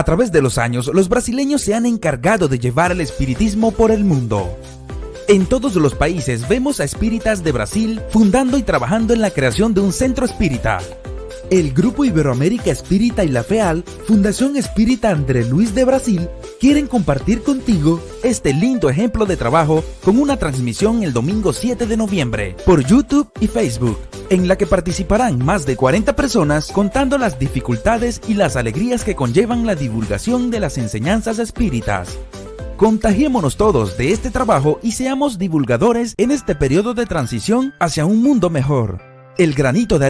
A través de los años, los brasileños se han encargado de llevar el espiritismo por el mundo. En todos los países vemos a espíritas de Brasil fundando y trabajando en la creación de un centro espírita. El Grupo Iberoamérica Espírita y la FEAL, Fundación Espírita André Luis de Brasil, quieren compartir contigo este lindo ejemplo de trabajo con una transmisión el domingo 7 de noviembre por YouTube y Facebook, en la que participarán más de 40 personas contando las dificultades y las alegrías que conllevan la divulgación de las enseñanzas espíritas. Contagiémonos todos de este trabajo y seamos divulgadores en este periodo de transición hacia un mundo mejor. El granito de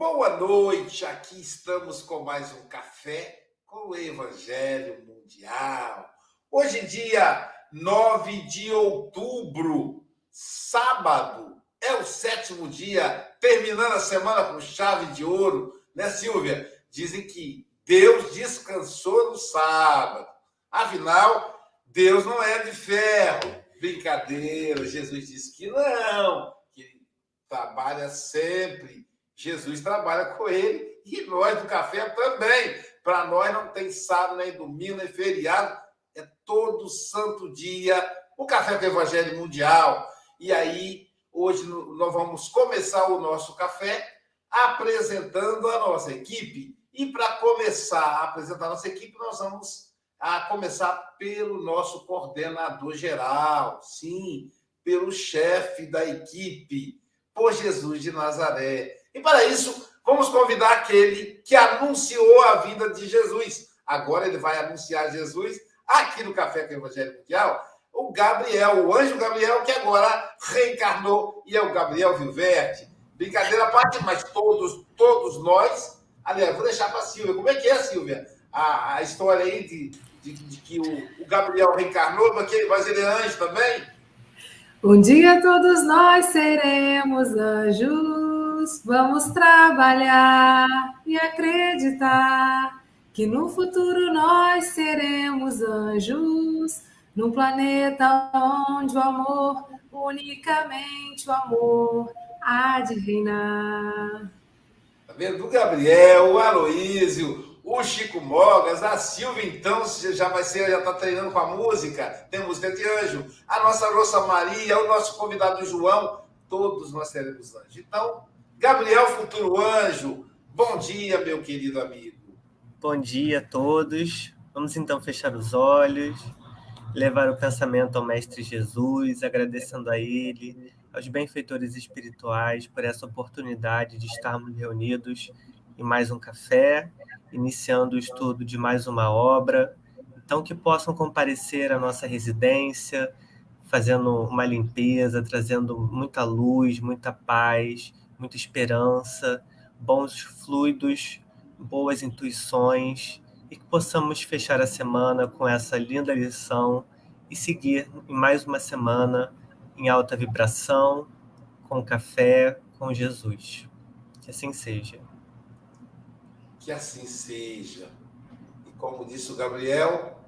Boa noite, aqui estamos com mais um café com o Evangelho Mundial. Hoje, dia 9 de outubro, sábado, é o sétimo dia, terminando a semana com chave de ouro, né, Silvia? Dizem que Deus descansou no sábado. Afinal, Deus não é de ferro. Brincadeira, Jesus disse que não, que ele trabalha sempre Jesus trabalha com ele e nós do café também. Para nós não tem sábado, nem domingo, nem feriado. É todo santo dia o Café com o Evangelho Mundial. E aí, hoje nós vamos começar o nosso café apresentando a nossa equipe. E para começar a apresentar a nossa equipe, nós vamos a começar pelo nosso coordenador geral, sim, pelo chefe da equipe, por Jesus de Nazaré. E para isso, vamos convidar aquele que anunciou a vida de Jesus. Agora ele vai anunciar Jesus aqui no Café com o Evangelho Mundial. O Gabriel, o anjo Gabriel, que agora reencarnou e é o Gabriel Vilverte. Brincadeira à parte, mas todos, todos nós. Aliás, vou deixar para a Silvia. Como é que é, Silvia? A, a história aí de, de, de que o, o, Gabriel reencarnou, mas, que, mas ele é anjo também? Um dia todos nós seremos anjos vamos trabalhar e acreditar que no futuro nós seremos anjos, num planeta onde o amor, unicamente o amor, há de reinar. Tá vendo? O Gabriel, o Aloísio, o Chico Mogas, a Silvia, então, já vai ser, já está treinando com a música, tem música de anjo, a nossa Rosa Maria, o nosso convidado João, todos nós seremos anjos. Então, Gabriel Futuro Anjo, bom dia, meu querido amigo. Bom dia a todos. Vamos então fechar os olhos, levar o pensamento ao Mestre Jesus, agradecendo a Ele, aos benfeitores espirituais por essa oportunidade de estarmos reunidos em mais um café, iniciando o estudo de mais uma obra. Então, que possam comparecer à nossa residência, fazendo uma limpeza, trazendo muita luz, muita paz, muita esperança, bons fluidos, boas intuições e que possamos fechar a semana com essa linda lição e seguir em mais uma semana em alta vibração, com café, com Jesus. Que assim seja. Que assim seja. E como disse o Gabriel,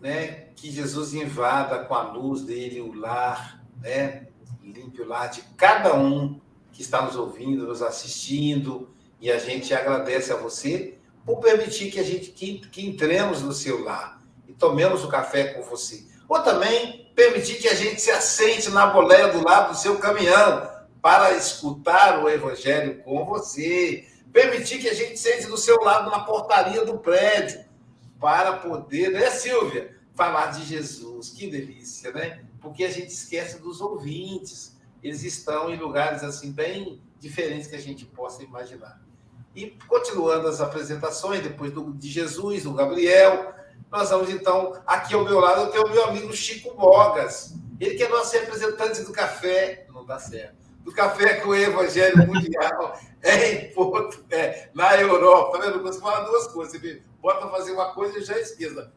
né, que Jesus invada com a luz dele o lar, né, limpe o lar de cada um que está nos ouvindo, nos assistindo, e a gente agradece a você por permitir que a gente que, que entremos no seu lar e tomemos o café com você. Ou também permitir que a gente se assente na boleia do lado do seu caminhão para escutar o evangelho com você. Permitir que a gente sente do seu lado na portaria do prédio para poder, né, Silvia, falar de Jesus. Que delícia, né? Porque a gente esquece dos ouvintes. Eles estão em lugares assim bem diferentes que a gente possa imaginar. E continuando as apresentações, depois do, de Jesus, do Gabriel, nós vamos então, aqui ao meu lado, eu tenho o meu amigo Chico Bogas. Ele que é nosso representante do café, não dá certo, do café com o Evangelho Mundial em Porto, é, na Europa. Tá vendo? Você fala duas coisas. Você bota fazer uma coisa e já esqueça.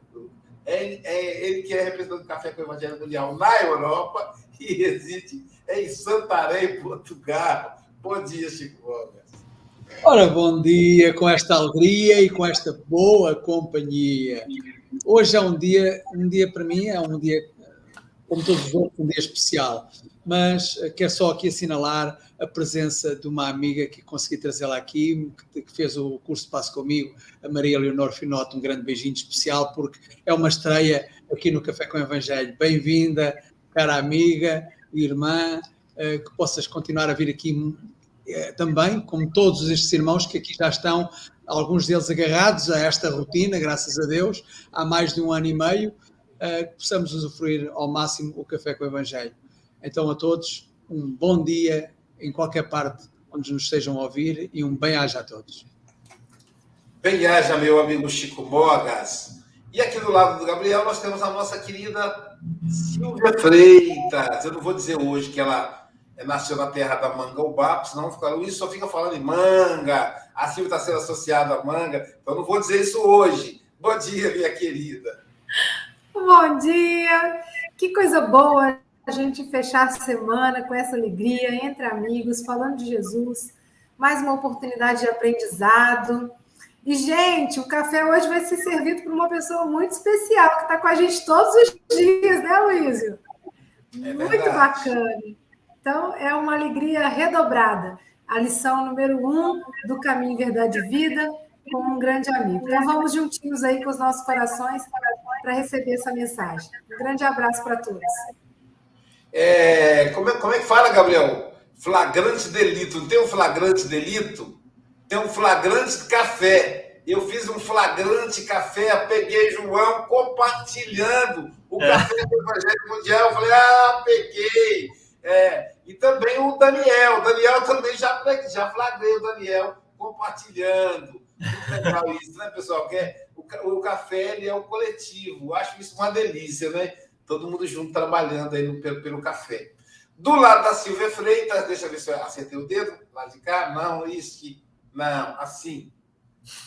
É, é, ele que é representante do Café com o Evangelho Mundial na Europa e reside em Santarém, Portugal. Bom dia, Chico Bogas. Ora, bom dia com esta alegria e com esta boa companhia. Hoje é um dia, um dia para mim, é um dia, como todos os outros, um dia especial, mas quero só aqui assinalar a presença de uma amiga que consegui trazê-la aqui, que fez o curso de passo comigo, a Maria Leonor Finoto, um grande beijinho especial, porque é uma estreia aqui no Café com o Evangelho. Bem-vinda, cara amiga, irmã, eh, que possas continuar a vir aqui eh, também, como todos estes irmãos que aqui já estão, alguns deles agarrados a esta rotina, graças a Deus, há mais de um ano e meio, eh, que possamos usufruir ao máximo o Café com o Evangelho. Então, a todos, um bom dia em qualquer parte onde nos estejam a ouvir e um bem-aja a todos. Bem-aja, meu amigo Chico Mogas. E aqui do lado do Gabriel, nós temos a nossa querida Silvia Freitas. Eu não vou dizer hoje que ela nasceu na terra da manga bapo, senão fica, Luiz só fica falando em manga. A Silvia está sendo associada à manga, então não vou dizer isso hoje. Bom dia, minha querida. Bom dia. Que coisa boa a gente fechar a semana com essa alegria, entre amigos, falando de Jesus. Mais uma oportunidade de aprendizado. E, gente, o café hoje vai ser servido por uma pessoa muito especial, que está com a gente todos os dias, né, Luísio? É muito bacana. Então, é uma alegria redobrada. A lição número um do Caminho Verdade e Vida, com um grande amigo. Então, vamos juntinhos aí com os nossos corações para receber essa mensagem. Um grande abraço para todos. É, como, é, como é que fala, Gabriel? Flagrante delito. Não tem um flagrante delito? Tem um flagrante café. Eu fiz um flagrante café, peguei João compartilhando o é. café do Evangelho Mundial. Eu falei, ah, peguei. É, e também o Daniel. O Daniel também já, já flagrei o Daniel compartilhando. Muito legal isso, né, pessoal? Que é, o, o café ele é um coletivo. Eu acho isso uma delícia, né? todo mundo junto trabalhando aí no, pelo, pelo café. Do lado da Silvia Freitas, deixa eu ver se eu acertei o dedo, lá de cá, não, isso, não, assim,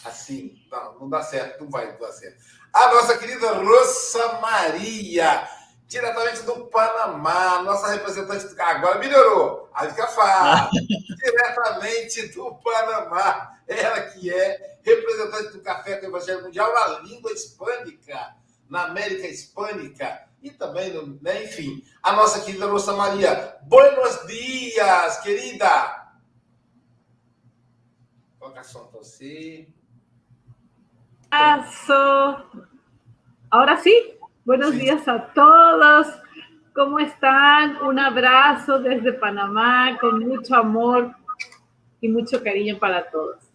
assim, não, não dá certo, não vai dar certo. A nossa querida Rosa Maria, diretamente do Panamá, nossa representante do agora melhorou, aí fica fácil, diretamente do Panamá, ela que é representante do Café com o Evangelho Mundial na língua hispânica, na América Hispânica, e também, né, enfim, a nossa querida Rosa Maria. Buenos dias, querida! Som para você. Abraço. Ahora sí, buenos sí. días a todos. ¿Cómo están? Un abrazo desde Panamá con mucho amor y mucho cariño para todos.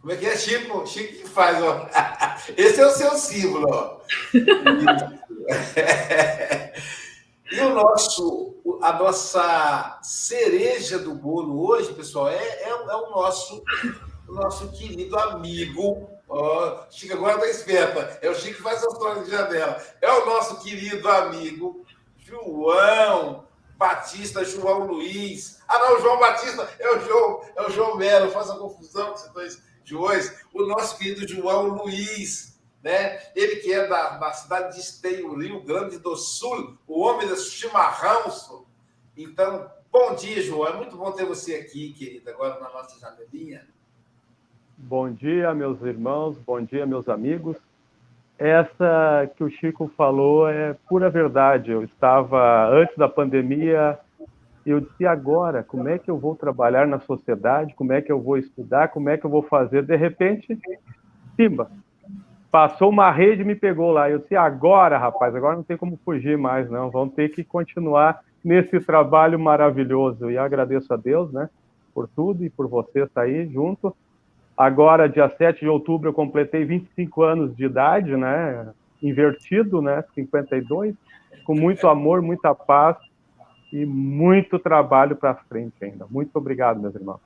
Como é que é, Chico? Chico que faz, ó. Esse é o seu símbolo. E o nosso, a nossa cereja do bolo hoje, pessoal, é, é, é o nosso, o nosso querido amigo Oh, Chico agora está esperta. É o Chico que faz a história de janela. É o nosso querido amigo João Batista, João Luiz. Ah, não, João Batista é o João, é o João Melo. Faz a confusão com esses dois Joões. O nosso querido João Luiz, né? Ele que é da, da cidade de Esteio, Rio Grande do Sul, o homem do chimarrão. Então, bom dia, João. É muito bom ter você aqui, querido, agora na nossa janelinha. Bom dia, meus irmãos, bom dia, meus amigos. Essa que o Chico falou é pura verdade. Eu estava, antes da pandemia, eu disse, agora, como é que eu vou trabalhar na sociedade? Como é que eu vou estudar? Como é que eu vou fazer? De repente, Simba, passou uma rede e me pegou lá. Eu disse, agora, rapaz, agora não tem como fugir mais, não. Vamos ter que continuar nesse trabalho maravilhoso. E agradeço a Deus, né, por tudo e por você estar aí junto. Agora, dia 7 de outubro, eu completei 25 anos de idade, né? Invertido, né? 52, com muito amor, muita paz e muito trabalho para frente ainda. Muito obrigado, meus irmãos.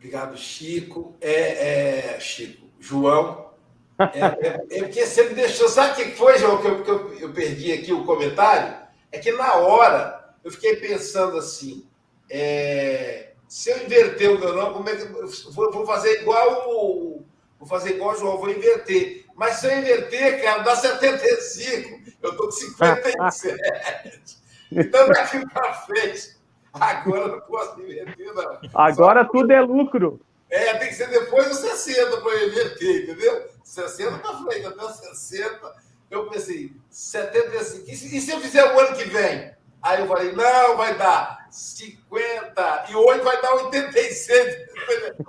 Obrigado, Chico. É, é Chico, João. É, é, é, porque você me deixou. Sabe o que foi, João, que eu, que eu, eu perdi aqui o comentário? É que na hora eu fiquei pensando assim. É, se eu inverter o meu nome, como é que vou, vou fazer igual o. Vou fazer igual o João, vou inverter. Mas se eu inverter, cara, dá 75. Eu estou com 57. então, daqui para frente, agora não posso inverter, não. Agora Só... tudo é lucro. É, tem que ser depois dos 60 para inverter, entendeu? 60 para frente, até os 60. Eu pensei, 75. E se, e se eu fizer o ano que vem? Aí eu falei, não, vai dar 50, e hoje vai dar 86.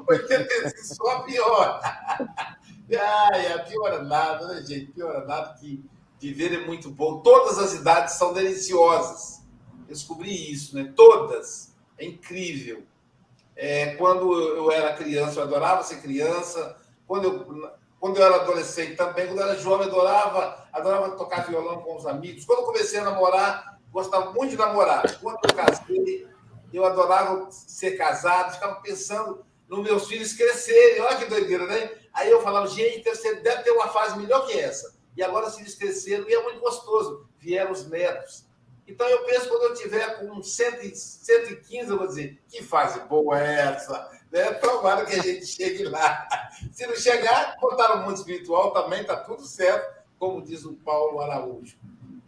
86 só pior. Ai, a piora nada, né, gente? Piora nada que viver é muito bom. Todas as idades são deliciosas. Descobri isso, né? Todas. É incrível. É, quando eu era criança, eu adorava ser criança. Quando eu, quando eu era adolescente também, quando eu era jovem, eu adorava, adorava tocar violão com os amigos. Quando eu comecei a namorar, gostava muito de namorar. Quando eu casei, eu adorava ser casado, ficava pensando nos meus filhos crescerem. Olha que doideira, né? Aí eu falava, gente, você deve ter uma fase melhor que essa. E agora, se eles cresceram, e é muito gostoso. Vieram os netos. Então, eu penso, quando eu tiver com 100, 115, eu vou dizer, que fase boa é essa? Né? Tomara que a gente chegue lá. Se não chegar, botar o mundo espiritual também, está tudo certo, como diz o Paulo Araújo.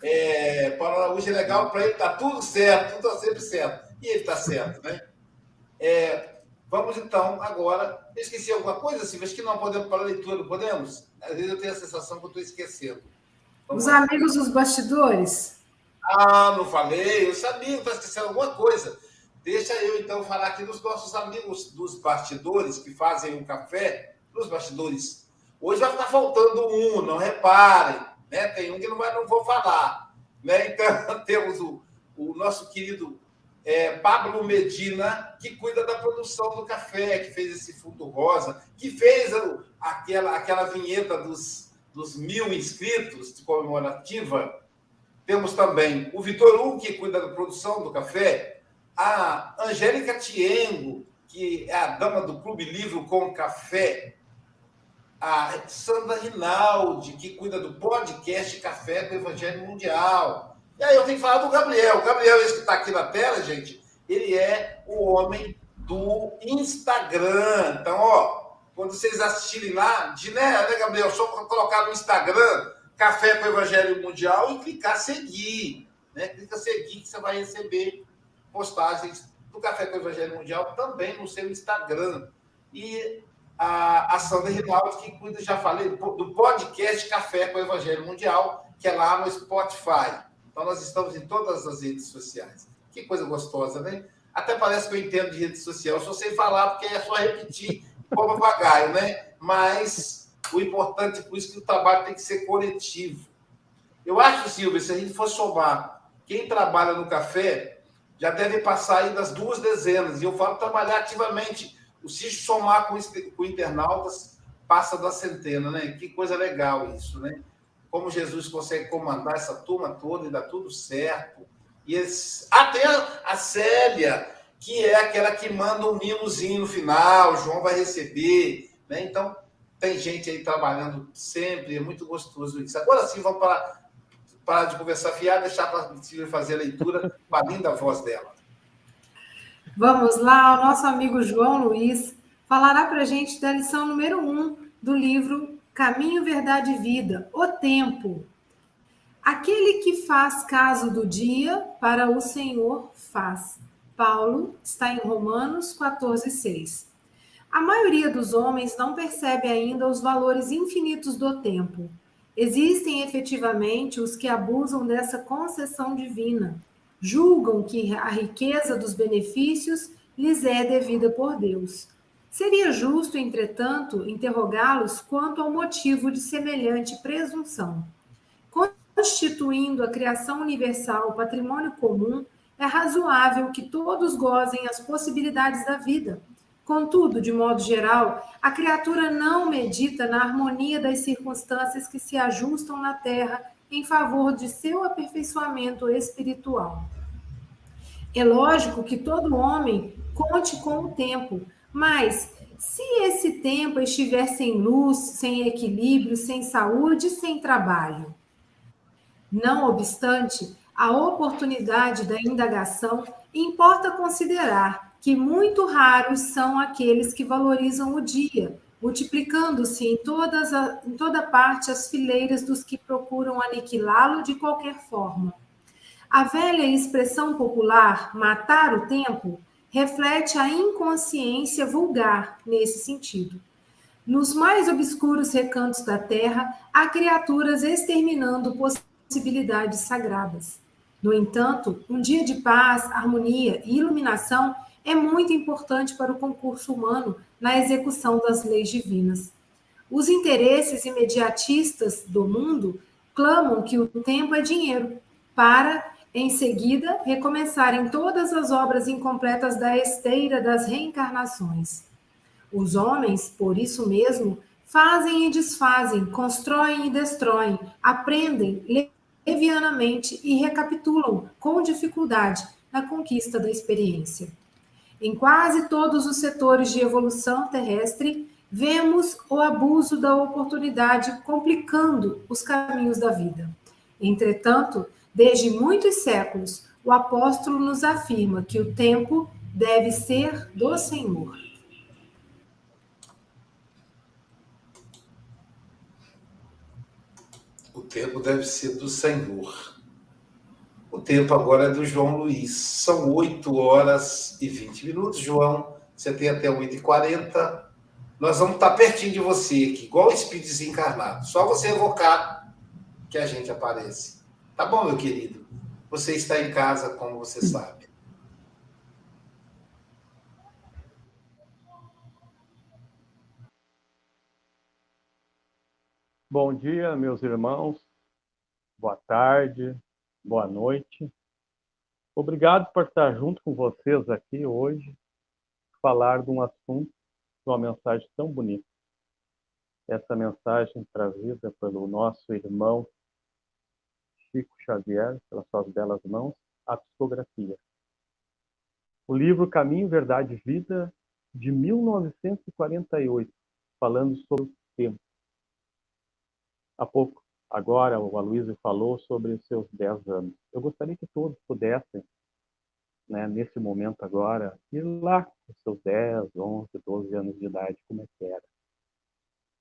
É, Paulo Araújo é legal, para ele está tudo certo, tudo está sempre certo. E ele está certo, né? É, vamos então agora. Esqueci alguma coisa, Silvia? Acho que não podemos para a leitura, podemos? Às vezes eu tenho a sensação que eu estou esquecendo. Vamos Os lá. amigos dos bastidores. Ah, não falei, eu sabia estou esquecendo alguma coisa. Deixa eu então falar aqui dos nossos amigos dos bastidores que fazem um café, nos bastidores. Hoje vai ficar faltando um, não reparem. Né? Tem um que não, vai, não vou falar. Né? Então, temos o, o nosso querido é, Pablo Medina, que cuida da produção do café, que fez esse fundo rosa, que fez aquela, aquela vinheta dos, dos mil inscritos de comemorativa. Temos também o Vitor Hugo, que cuida da produção do café, a Angélica Tiengo, que é a dama do Clube Livro com Café, a Sandra Rinaldi, que cuida do podcast Café do Evangelho Mundial. E aí eu tenho que falar do Gabriel. O Gabriel, esse que está aqui na tela, gente, ele é o homem do Instagram. Então, ó, quando vocês assistirem lá, de, né, né, Gabriel? Só colocar no Instagram Café com o Evangelho Mundial e clicar seguir. Né? Clica seguir que você vai receber postagens do Café com o Evangelho Mundial também no seu Instagram. E a, a Sandra Rinaldi, que cuida, já falei, do podcast Café com o Evangelho Mundial, que é lá no Spotify. Então, nós estamos em todas as redes sociais. Que coisa gostosa, né? Até parece que eu entendo de rede social, só sei falar, porque é só repetir como papagaio, né? Mas o importante, por isso que o trabalho tem que ser coletivo. Eu acho, Silvia, se a gente for somar quem trabalha no café, já deve passar aí das duas dezenas. E eu falo trabalhar ativamente o se somar com, com internautas, passa da centena, né? Que coisa legal isso, né? Como Jesus consegue comandar essa turma toda e dá tudo certo. E eles... até a Célia, que é aquela que manda um mimozinho no final, o João vai receber, né? Então, tem gente aí trabalhando sempre, é muito gostoso isso. Agora sim, vamos parar, parar de conversar fiar, deixar para a Silvia fazer a leitura com a linda voz dela. Vamos lá, o nosso amigo João Luiz falará para a gente da lição número um do livro Caminho, Verdade e Vida, O Tempo. Aquele que faz caso do dia, para o Senhor faz. Paulo está em Romanos 14, 6. A maioria dos homens não percebe ainda os valores infinitos do tempo. Existem efetivamente os que abusam dessa concessão divina, julgam que a riqueza dos benefícios lhes é devida por Deus. Seria justo, entretanto, interrogá-los quanto ao motivo de semelhante presunção. Constituindo a criação universal patrimônio comum, é razoável que todos gozem as possibilidades da vida. Contudo, de modo geral, a criatura não medita na harmonia das circunstâncias que se ajustam na terra em favor de seu aperfeiçoamento espiritual. É lógico que todo homem conte com o tempo, mas se esse tempo estiver sem luz, sem equilíbrio, sem saúde, sem trabalho. Não obstante, a oportunidade da indagação importa considerar que muito raros são aqueles que valorizam o dia, multiplicando-se em, todas a, em toda parte as fileiras dos que procuram aniquilá-lo de qualquer forma. A velha expressão popular, matar o tempo, reflete a inconsciência vulgar nesse sentido. Nos mais obscuros recantos da terra, há criaturas exterminando possibilidades sagradas. No entanto, um dia de paz, harmonia e iluminação é muito importante para o concurso humano na execução das leis divinas. Os interesses imediatistas do mundo clamam que o tempo é dinheiro para em seguida, recomeçarem todas as obras incompletas da esteira das reencarnações. Os homens, por isso mesmo, fazem e desfazem, constroem e destroem, aprendem levianamente e recapitulam com dificuldade na conquista da experiência. Em quase todos os setores de evolução terrestre, vemos o abuso da oportunidade complicando os caminhos da vida. Entretanto, Desde muitos séculos, o apóstolo nos afirma que o tempo deve ser do Senhor. O tempo deve ser do Senhor. O tempo agora é do João Luiz. São 8 horas e 20 minutos. João, você tem até 8h40. Nós vamos estar pertinho de você aqui, igual o espírito desencarnado. Só você evocar que a gente aparece. Tá bom, meu querido. Você está em casa, como você sabe. Bom dia, meus irmãos. Boa tarde, boa noite. Obrigado por estar junto com vocês aqui hoje, falar de um assunto, de uma mensagem tão bonita. Essa mensagem trazida pelo nosso irmão Chico Xavier, pelas suas belas mãos, a psicografia. O livro Caminho, Verdade e Vida, de 1948, falando sobre o tempo. Há pouco, agora, o Aloysio falou sobre os seus 10 anos. Eu gostaria que todos pudessem, né, nesse momento agora, ir lá com seus 10, 11, 12 anos de idade, como é que era.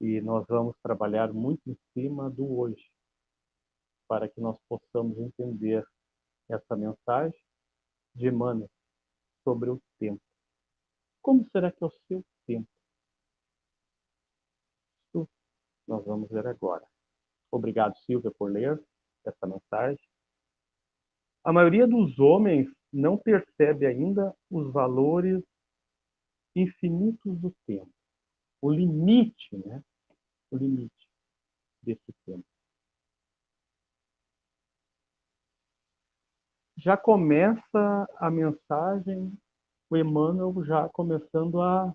E nós vamos trabalhar muito em cima do hoje para que nós possamos entender essa mensagem de Emmanuel sobre o tempo. Como será que é o seu tempo? Isso nós vamos ver agora. Obrigado, Silvia, por ler essa mensagem. A maioria dos homens não percebe ainda os valores infinitos do tempo, o limite, né? O limite desse tempo. já começa a mensagem, o Emmanuel já começando a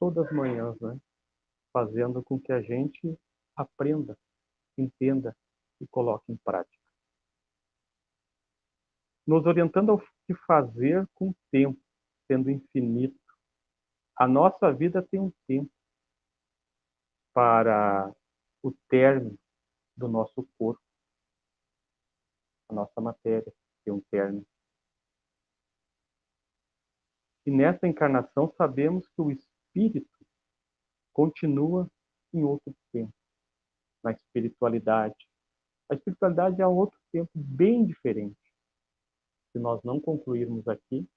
todas as manhãs, né? Fazendo com que a gente aprenda, entenda e coloque em prática. Nos orientando ao que fazer com o tempo, sendo infinito. A nossa vida tem um tempo para o término do nosso corpo. A nossa matéria tem um término. E nessa encarnação sabemos que o espírito continua em outro tempo, na espiritualidade. A espiritualidade é outro tempo bem diferente. Se nós não concluirmos aqui,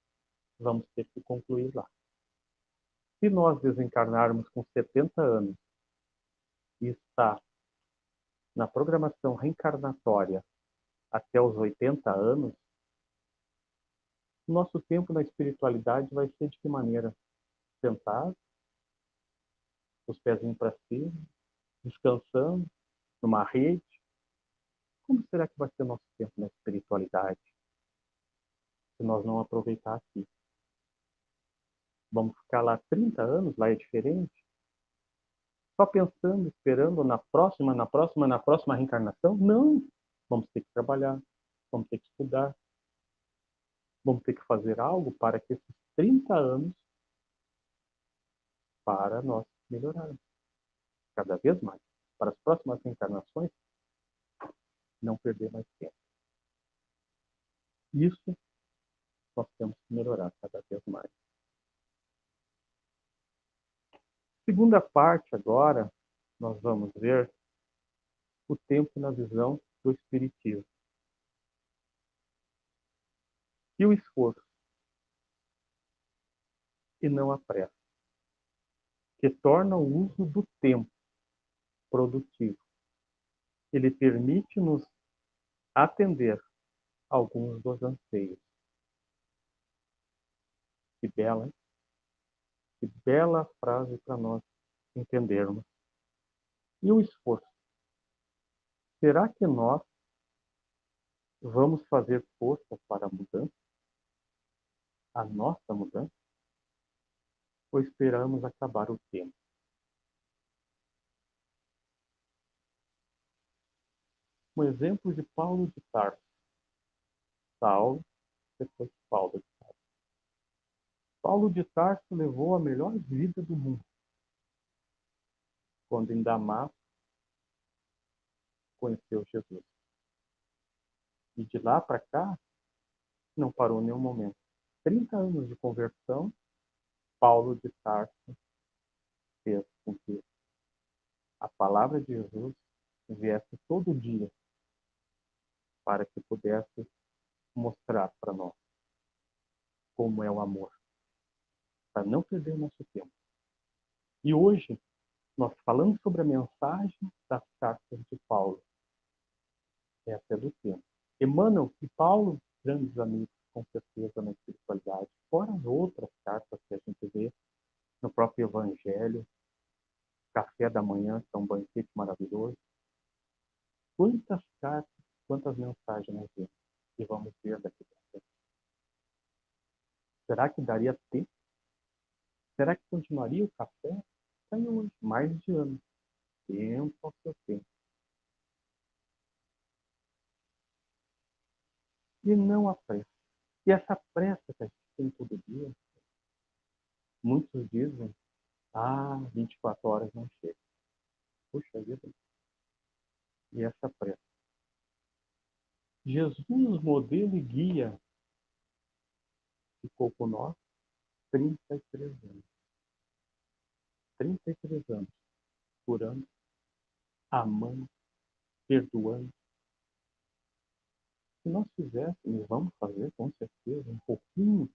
vamos ter que concluir lá. Se nós desencarnarmos com 70 anos e estar na programação reencarnatória até os 80 anos, nosso tempo na espiritualidade vai ser de que maneira? Sentado, os pezinhos para cima, descansando numa rede. Como será que vai ser nosso tempo na espiritualidade? Se nós não aproveitar aqui. Vamos ficar lá 30 anos, lá é diferente? Só pensando, esperando na próxima, na próxima, na próxima reencarnação? Não! Vamos ter que trabalhar, vamos ter que estudar, vamos ter que fazer algo para que esses 30 anos para nós melhorarmos cada vez mais. Para as próximas reencarnações, não perder mais tempo. Isso nós temos que melhorar cada vez mais. Segunda parte agora, nós vamos ver o tempo na visão do Espiritismo. E o esforço, e não a pressa, que torna o uso do tempo produtivo. Ele permite-nos atender alguns dos anseios. Que bela, hein? Que bela frase para nós entendermos. E o esforço? Será que nós vamos fazer força para a mudança? A nossa mudança? Ou esperamos acabar o tempo? Um exemplo de Paulo de Tarso. Saulo, depois Paulo de Paulo de Tarso levou a melhor vida do mundo. Quando em Damasco conheceu Jesus. E de lá para cá, não parou nenhum momento. 30 anos de conversão, Paulo de Tarso fez com que a palavra de Jesus viesse todo dia para que pudesse mostrar para nós como é o amor para não perder nosso tempo. E hoje, nós falamos sobre a mensagem das cartas de Paulo. Essa é do tempo. Emmanuel e Paulo, grandes amigos, com certeza, na espiritualidade, fora as outras cartas que a gente vê no próprio Evangelho, Café da Manhã, que é um banquete maravilhoso. Quantas cartas, quantas mensagens nós vemos e vamos ver daqui para frente. Será que daria tempo Será que continuaria o café? Está hoje, mais de ano. Tempo ao seu tempo. E não a pressa. E essa pressa que a gente tem todo dia, muitos dizem, ah, 24 horas não chega. Puxa vida. E essa pressa. Jesus, modelo e guia, ficou com nós 33 anos. 33 anos, curando, amando, perdoando. Se nós fizéssemos, vamos fazer com certeza um pouquinho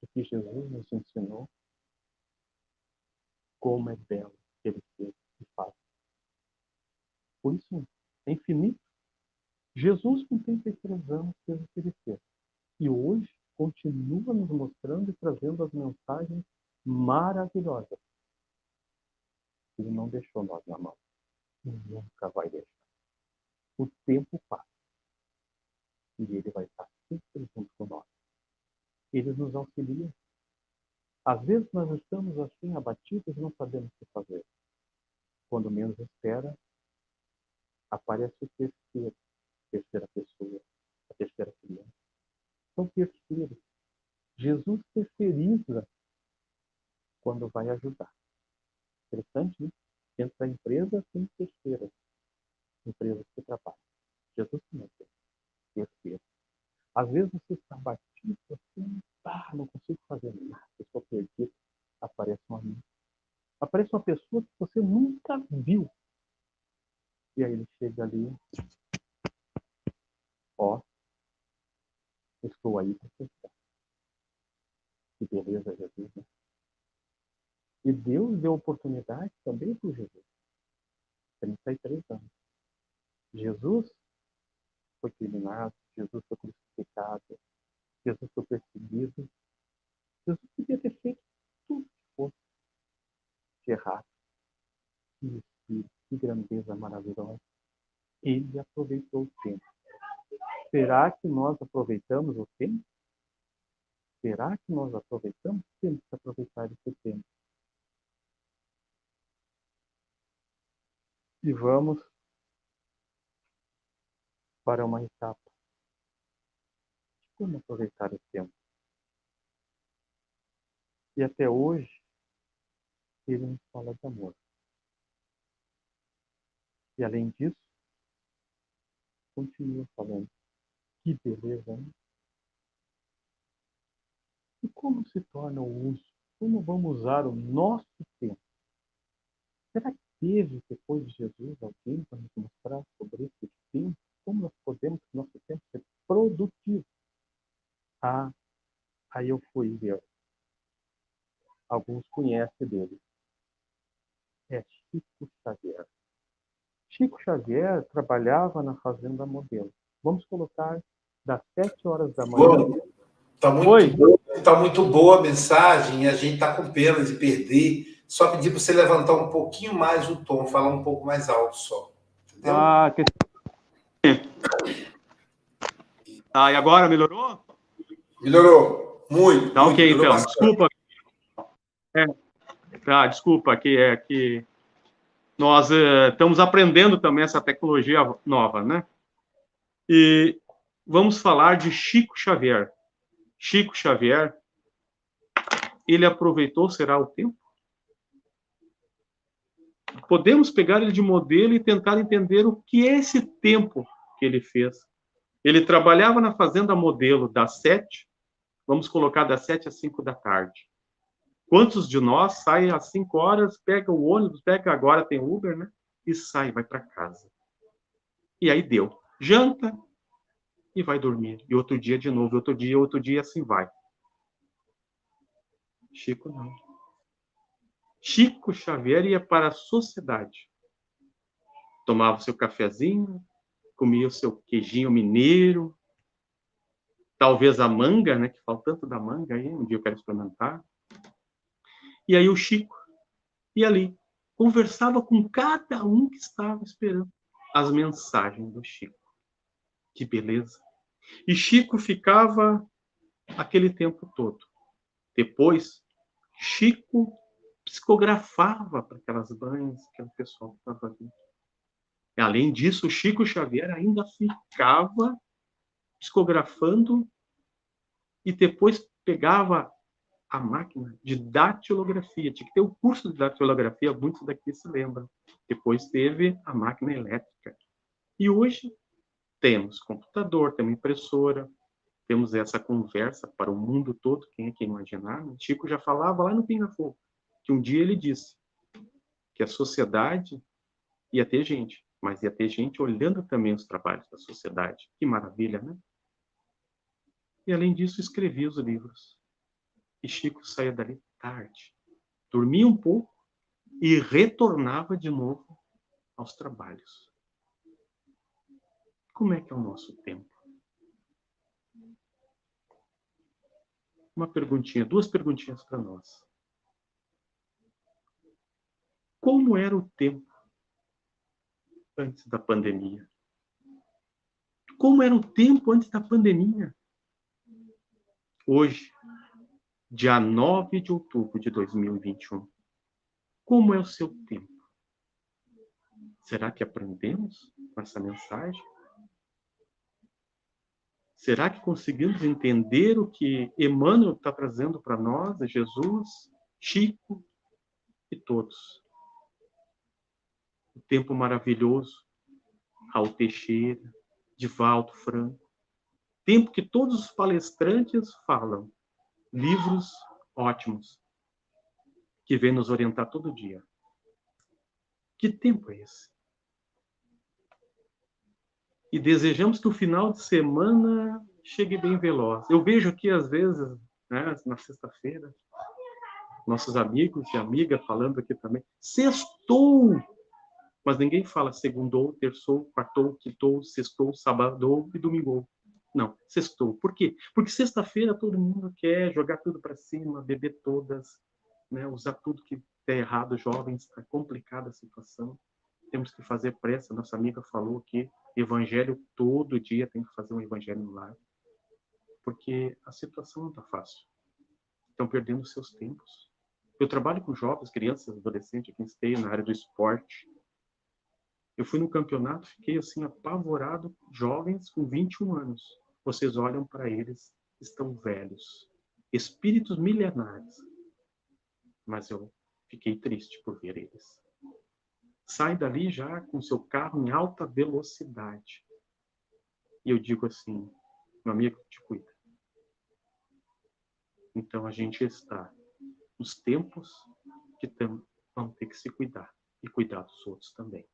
do que Jesus nos ensinou, como é belo que ele fez e faz. Por isso, é infinito. Jesus, com 33 anos, fez o que ele fez. E hoje continua nos mostrando e trazendo as mensagens maravilhosas ele não deixou nós na mão. E nunca vai deixar. O tempo passa. E ele vai estar sempre junto com nós. Ele nos auxilia. Às vezes nós estamos assim abatidos e não sabemos o que fazer. Quando menos espera, aparece o terceiro, terceira pessoa, a terceira criança. São terceiros. Jesus terceiriza quando vai ajudar. Interessante, né? Dentro da empresa tem terceiras empresas que trabalham. Jesus também tem terceira. Às vezes você está batido assim, ah, não consigo fazer nada, estou perdido. Aparece um amigo. Aparece uma pessoa que você nunca viu. E aí ele chega ali, ó, estou aí para testar. Que beleza, Jesus, né? E Deus deu oportunidade também para Jesus. 33 anos. Jesus foi criminado, Jesus foi crucificado, Jesus foi perseguido. Jesus podia ter feito tudo que fosse de errado. Que espírito, que grandeza maravilhosa. Ele aproveitou o tempo. Será que nós aproveitamos o tempo? Será que nós aproveitamos? Temos que aproveitar esse tempo. E vamos para uma etapa. Como aproveitar o tempo? E até hoje, ele nos fala de amor. E além disso, continua falando. Que beleza, hein? E como se torna o uso? Como vamos usar o nosso tempo? Será que teve, depois de Jesus, alguém para nos mostrar sobre esse tempo? Como nós podemos, no nosso tempo, ser produtivo? Ah, aí eu fui ver. Alguns conhecem dele. É Chico Xavier. Chico Xavier trabalhava na Fazenda Modelo. Vamos colocar das sete horas da manhã. Está muito, boa, tá muito boa a mensagem e a gente está com pena de perder só pedir para você levantar um pouquinho mais o tom, falar um pouco mais alto só. Entendeu? Ah, que... ah, e agora melhorou? Melhorou. Muito. Tá ok, melhorou então. Desculpa. É, tá, desculpa, que é que nós uh, estamos aprendendo também essa tecnologia nova, né? E vamos falar de Chico Xavier. Chico Xavier, ele aproveitou, será o tempo? podemos pegar ele de modelo e tentar entender o que é esse tempo que ele fez. Ele trabalhava na fazenda modelo das sete, vamos colocar das sete às cinco da tarde. Quantos de nós saem às cinco horas, pega o ônibus, pega agora tem Uber, né? E sai, vai para casa. E aí deu. Janta e vai dormir. E outro dia de novo, outro dia, outro dia, assim vai. Chico não. Chico Xavier ia para a sociedade. Tomava seu cafezinho, comia o seu queijinho mineiro, talvez a manga, né, que fala tanto da manga aí, um dia eu quero experimentar. E aí o Chico ia ali, conversava com cada um que estava esperando as mensagens do Chico. Que beleza. E Chico ficava aquele tempo todo. Depois, Chico psicografava para aquelas banhas, aquele pessoal que estava ali. E, além disso, Chico Xavier ainda ficava psicografando e depois pegava a máquina de datilografia. Tinha que ter o curso de datilografia, muitos daqui se lembram. Depois teve a máquina elétrica. E hoje temos computador, temos impressora, temos essa conversa para o mundo todo, quem é que imaginar? O Chico já falava lá no Pinga Fogo que um dia ele disse que a sociedade ia ter gente, mas ia ter gente olhando também os trabalhos da sociedade. Que maravilha, né? E além disso, escrevia os livros. E Chico saía dali tarde, dormia um pouco e retornava de novo aos trabalhos. Como é que é o nosso tempo? Uma perguntinha, duas perguntinhas para nós como era o tempo antes da pandemia. Como era o tempo antes da pandemia? Hoje, dia 9 de outubro de 2021. Como é o seu tempo? Será que aprendemos com essa mensagem? Será que conseguimos entender o que Emmanuel está trazendo para nós, Jesus, Chico e todos? O tempo maravilhoso, Raul Teixeira, Divaldo Franco. Tempo que todos os palestrantes falam. Livros ótimos, que vem nos orientar todo dia. Que tempo é esse? E desejamos que o final de semana chegue bem veloz. Eu vejo aqui, às vezes, né, na sexta-feira, nossos amigos e amigas falando aqui também, sextou! Mas ninguém fala segundou, terçou, quartou, quintou, sextou, sabadou e domingou. Não, sextou. Por quê? Porque sexta-feira todo mundo quer jogar tudo para cima, beber todas, né, usar tudo que é errado, jovens, está complicada a situação. Temos que fazer pressa. Nossa amiga falou aqui, Evangelho todo dia tem que fazer um evangelho no lar. Porque a situação não está fácil. Estão perdendo seus tempos. Eu trabalho com jovens, crianças, adolescentes aqui em Esteio, na área do esporte. Eu fui no campeonato, fiquei assim apavorado, jovens com 21 anos. Vocês olham para eles, estão velhos, espíritos milenares. Mas eu fiquei triste por ver eles sai dali já com seu carro em alta velocidade. E eu digo assim, meu amigo, te cuida. Então a gente está nos tempos que tam, vamos ter que se cuidar e cuidar dos outros também.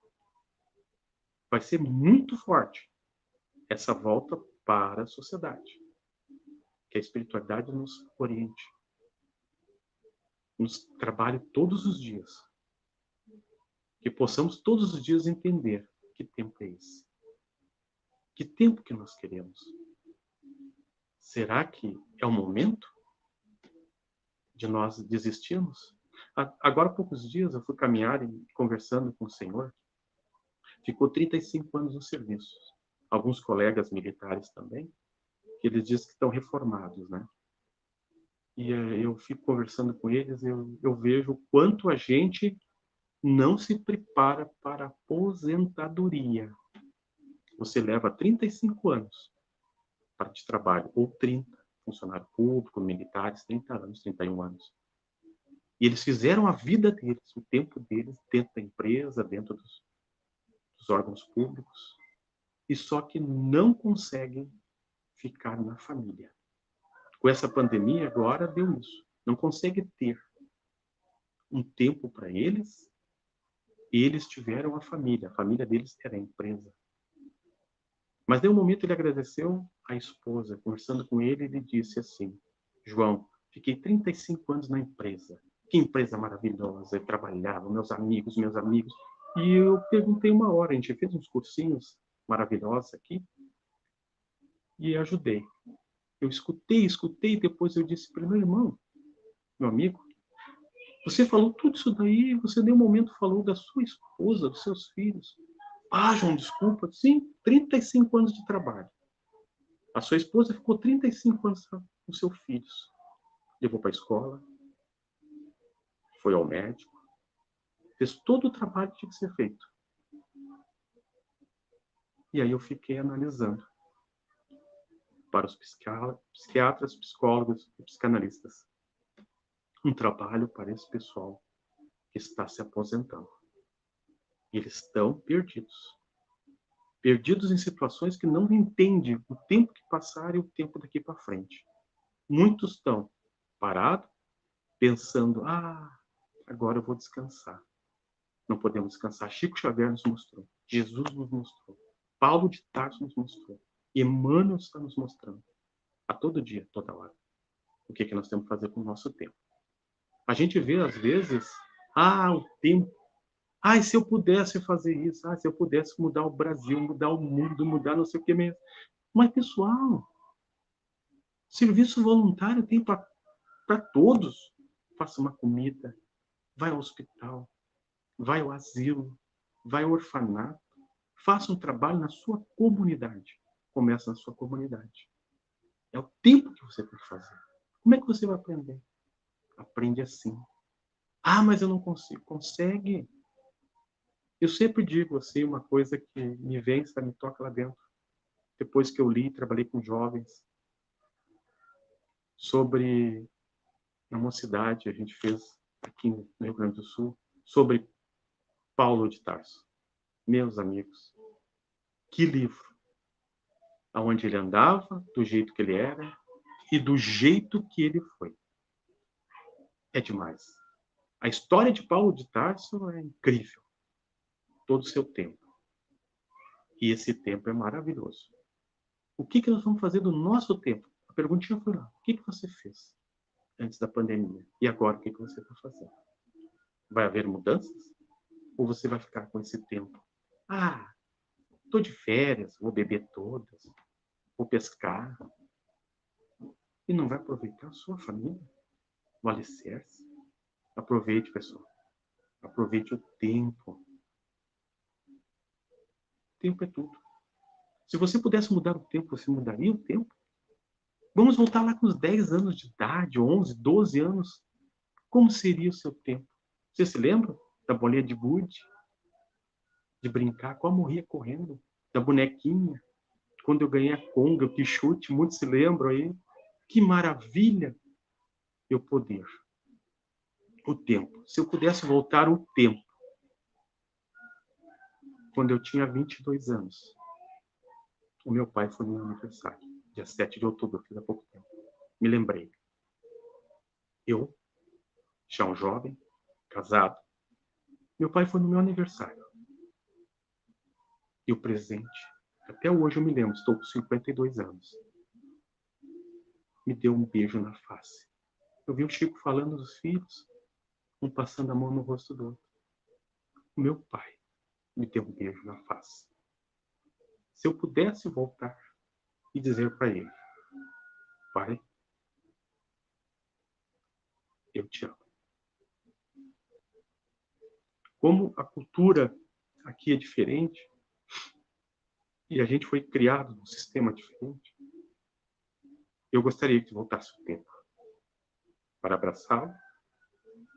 Vai ser muito forte essa volta para a sociedade. Que a espiritualidade nos oriente, nos trabalhe todos os dias que possamos todos os dias entender que tempo é esse. Que tempo que nós queremos? Será que é o momento de nós desistirmos? Agora, há poucos dias, eu fui caminhar e conversando com o Senhor. Ficou 35 anos no serviço. Alguns colegas militares também, que eles dizem que estão reformados, né? E eh, eu fico conversando com eles, eu, eu vejo o quanto a gente não se prepara para aposentadoria. Você leva 35 anos para de trabalho, ou 30, funcionário público, militares, 30 anos, 31 anos. E eles fizeram a vida deles, o tempo deles, dentro da empresa, dentro dos, dos órgãos públicos, e só que não conseguem ficar na família. Com essa pandemia, agora deu isso. Não consegue ter um tempo para eles eles tiveram a família, a família deles era a empresa. Mas em um momento ele agradeceu a esposa, conversando com ele, ele disse assim: João, fiquei 35 anos na empresa. Que empresa maravilhosa, eu trabalhava, meus amigos, meus amigos. E eu perguntei uma hora, a gente fez uns cursinhos maravilhosos aqui e ajudei. Eu escutei, escutei, depois eu disse para meu irmão, meu amigo, você falou tudo isso daí, você nem um momento falou da sua esposa, dos seus filhos. Ah, João, desculpa. Sim, 35 anos de trabalho. A sua esposa ficou 35 anos com seus filhos. Levou para a escola, foi ao médico, fez todo o trabalho que tinha que ser feito. E aí eu fiquei analisando para os psiquiatras, psicólogos e psicanalistas um trabalho para esse pessoal que está se aposentando. Eles estão perdidos. Perdidos em situações que não entendem o tempo que passar e o tempo daqui para frente. Muitos estão parados, pensando: ah, agora eu vou descansar. Não podemos descansar. Chico Xavier nos mostrou, Jesus nos mostrou, Paulo de Tarso nos mostrou, Emmanuel está nos mostrando, a todo dia, toda hora, o que, é que nós temos que fazer com o nosso tempo. A gente vê, às vezes, ah, o tempo. Ah, se eu pudesse fazer isso, ah, se eu pudesse mudar o Brasil, mudar o mundo, mudar não sei o que mesmo. Mas, pessoal, serviço voluntário tem para todos. Faça uma comida, vai ao hospital, vai ao asilo, vai ao orfanato, faça um trabalho na sua comunidade. Começa na sua comunidade. É o tempo que você tem que fazer. Como é que você vai aprender? Aprende assim. Ah, mas eu não consigo. Consegue. Eu sempre digo assim uma coisa que me vem, me toca lá dentro. depois que eu li, trabalhei com jovens, sobre na mocidade, a gente fez aqui no Rio Grande do Sul, sobre Paulo de Tarso. Meus amigos, que livro! Aonde ele andava, do jeito que ele era e do jeito que ele foi. É demais. A história de Paulo de Tarso é incrível. Todo o seu tempo. E esse tempo é maravilhoso. O que, que nós vamos fazer do nosso tempo? A perguntinha foi lá. O que, que você fez antes da pandemia? E agora, o que, que você está fazendo? Vai haver mudanças? Ou você vai ficar com esse tempo? Ah, estou de férias, vou beber todas, vou pescar. E não vai aproveitar a sua família? O alicerce? Aproveite, pessoal. Aproveite o tempo. O tempo é tudo. Se você pudesse mudar o tempo, você mudaria o tempo? Vamos voltar lá com os 10 anos de idade, 11, 12 anos. Como seria o seu tempo? Você se lembra da bolinha de gude? De brincar? Como morria correndo? Da bonequinha? Quando eu ganhei a conga, o quichute, muitos se lembram aí. Que maravilha eu poder o tempo. Se eu pudesse voltar o tempo, quando eu tinha 22 anos, o meu pai foi no meu aniversário, dia 7 de outubro, fiz há pouco tempo. Me lembrei. Eu, já um jovem, casado, meu pai foi no meu aniversário. E o presente, até hoje eu me lembro, estou com 52 anos, me deu um beijo na face. Eu vi o Chico falando dos filhos, um passando a mão no rosto do outro. O meu pai me deu um beijo na face. Se eu pudesse voltar e dizer para ele: Pai, eu te amo. Como a cultura aqui é diferente, e a gente foi criado num sistema diferente, eu gostaria que voltasse o tempo para abraçá-lo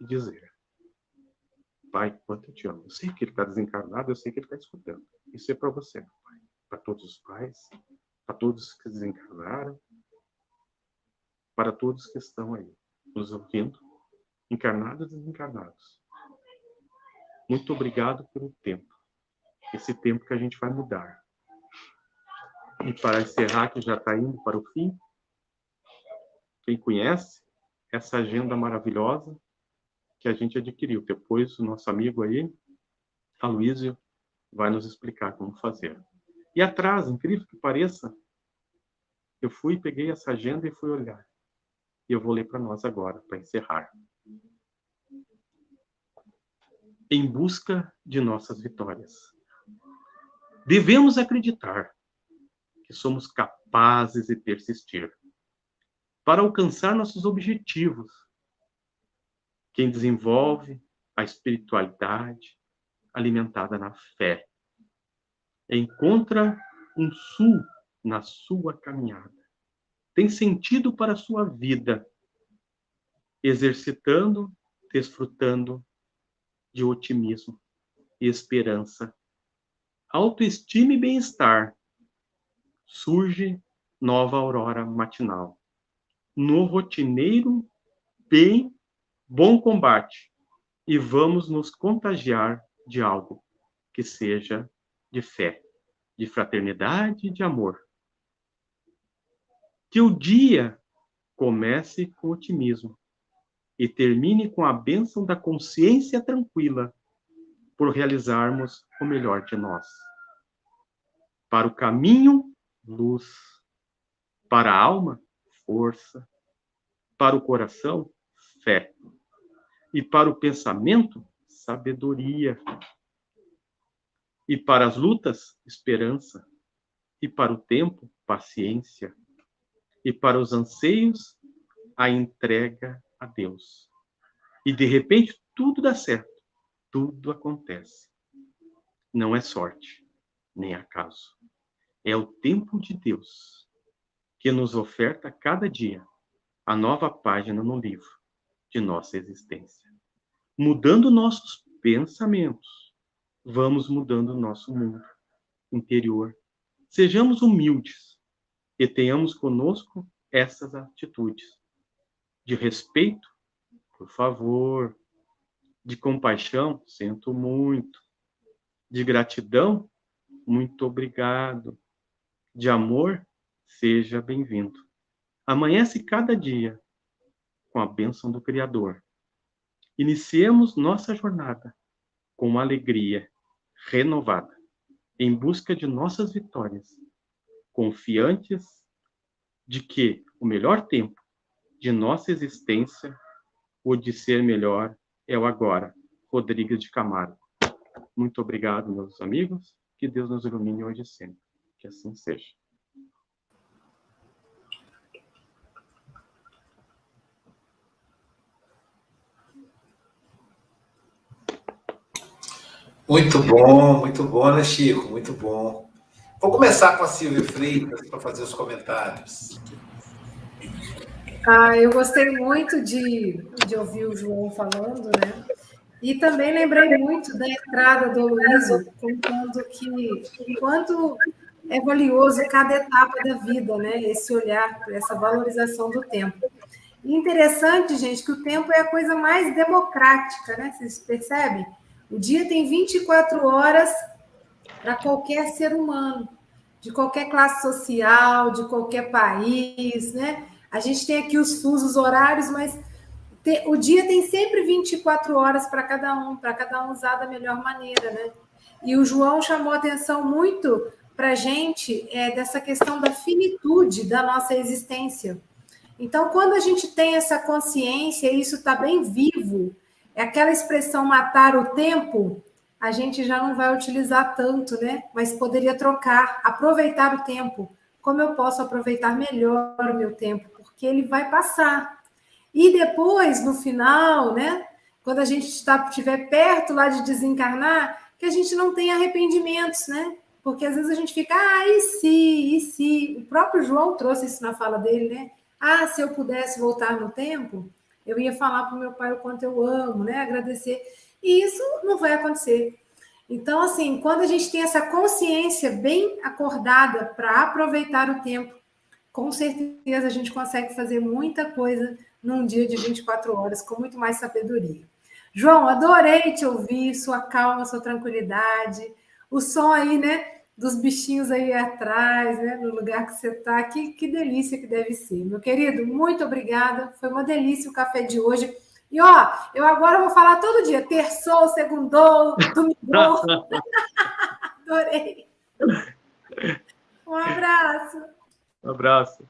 e dizer: Pai, quanto eu te amo. Eu sei que ele está desencarnado, eu sei que ele está escutando. Isso é para você, meu Pai. Para todos os pais, para todos que desencarnaram, para todos que estão aí, nos ouvindo, encarnados e desencarnados. Muito obrigado pelo tempo. Esse tempo que a gente vai mudar. E para encerrar, que já está indo para o fim, quem conhece essa agenda maravilhosa, que a gente adquiriu. Depois, o nosso amigo aí, Aloysio, vai nos explicar como fazer. E atrás, incrível que pareça, eu fui, peguei essa agenda e fui olhar. E eu vou ler para nós agora, para encerrar. Em busca de nossas vitórias. Devemos acreditar que somos capazes de persistir para alcançar nossos objetivos quem desenvolve a espiritualidade alimentada na fé. Encontra um sul na sua caminhada. Tem sentido para a sua vida, exercitando, desfrutando de otimismo e esperança. Autoestima e bem-estar. Surge nova aurora matinal. No rotineiro bem bom combate e vamos nos contagiar de algo que seja de fé, de fraternidade de amor. Que o dia comece com otimismo e termine com a bênção da consciência tranquila por realizarmos o melhor de nós. Para o caminho, luz. Para a alma, força. Para o coração, fé e para o pensamento, sabedoria. E para as lutas, esperança. E para o tempo, paciência. E para os anseios, a entrega a Deus. E de repente tudo dá certo, tudo acontece. Não é sorte, nem acaso. É o tempo de Deus que nos oferta cada dia a nova página no livro de nossa existência. Mudando nossos pensamentos, vamos mudando nosso mundo interior Sejamos humildes e tenhamos conosco essas atitudes de respeito, por favor, de compaixão, sinto muito, de gratidão, muito obrigado, de amor, seja bem-vindo. Amanhece cada dia com a bênção do Criador. Iniciemos nossa jornada com alegria renovada, em busca de nossas vitórias, confiantes de que o melhor tempo de nossa existência, o de ser melhor, é o agora. Rodrigues de Camargo. Muito obrigado, meus amigos. Que Deus nos ilumine hoje e sempre. Que assim seja. Muito bom, muito bom, né, Chico? Muito bom. Vou começar com a Silvia Freitas para fazer os comentários. Ah, eu gostei muito de, de ouvir o João falando, né? E também lembrei muito da entrada do Luísio, contando que quanto é valioso cada etapa da vida, né? Esse olhar, essa valorização do tempo. E interessante, gente, que o tempo é a coisa mais democrática, né? Vocês percebem? O dia tem 24 horas para qualquer ser humano, de qualquer classe social, de qualquer país, né? A gente tem aqui os fusos horários, mas o dia tem sempre 24 horas para cada um, para cada um usar da melhor maneira, né? E o João chamou atenção muito para a gente é, dessa questão da finitude da nossa existência. Então, quando a gente tem essa consciência, isso está bem vivo, aquela expressão matar o tempo, a gente já não vai utilizar tanto, né? Mas poderia trocar, aproveitar o tempo. Como eu posso aproveitar melhor o meu tempo? Porque ele vai passar. E depois, no final, né? Quando a gente estiver perto lá de desencarnar, que a gente não tenha arrependimentos, né? Porque às vezes a gente fica, ah, e se, e se? O próprio João trouxe isso na fala dele, né? Ah, se eu pudesse voltar no tempo, eu ia falar para o meu pai o quanto eu amo, né? Agradecer. E isso não vai acontecer. Então, assim, quando a gente tem essa consciência bem acordada para aproveitar o tempo, com certeza a gente consegue fazer muita coisa num dia de 24 horas com muito mais sabedoria. João, adorei te ouvir, sua calma, sua tranquilidade, o som aí, né, dos bichinhos aí atrás, né, no lugar que você está, que, que delícia que deve ser. Meu querido, muito obrigada, foi uma delícia o café de hoje. E ó, eu agora vou falar todo dia, terçou, segundou, domingo. Adorei. Um abraço. Um abraço.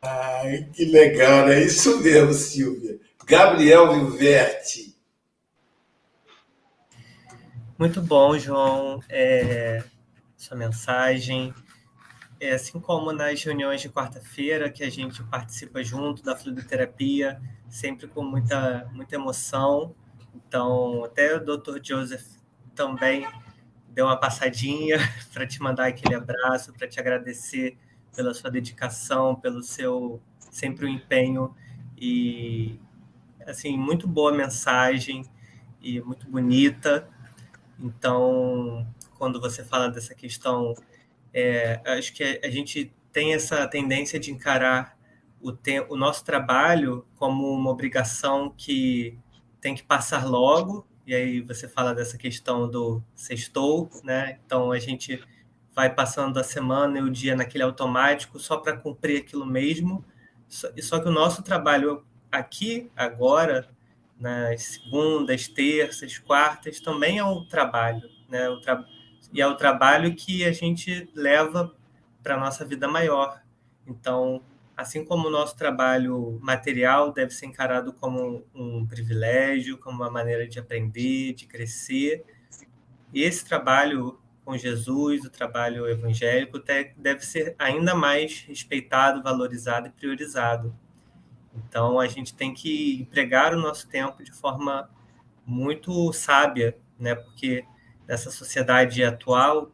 Ai, que legal, é isso mesmo, Silvia. Gabriel Vilverti. Muito bom, João, é, sua mensagem. É, assim como nas reuniões de quarta-feira, que a gente participa junto da fluidoterapia, sempre com muita, muita emoção. Então, até o Dr. Joseph também deu uma passadinha para te mandar aquele abraço, para te agradecer pela sua dedicação, pelo seu sempre o empenho e assim muito boa mensagem e muito bonita. Então, quando você fala dessa questão, é, acho que a gente tem essa tendência de encarar o, o nosso trabalho como uma obrigação que tem que passar logo. E aí você fala dessa questão do sextou, né? Então a gente vai passando a semana e o dia naquele automático só para cumprir aquilo mesmo. Só, só que o nosso trabalho aqui, agora, nas segundas, terças, quartas, também é um trabalho, né? O tra... E é o trabalho que a gente leva para a nossa vida maior. Então, assim como o nosso trabalho material deve ser encarado como um privilégio, como uma maneira de aprender, de crescer, esse trabalho com Jesus, o trabalho evangélico, deve ser ainda mais respeitado, valorizado e priorizado. Então, a gente tem que empregar o nosso tempo de forma muito sábia, né? porque nessa sociedade atual,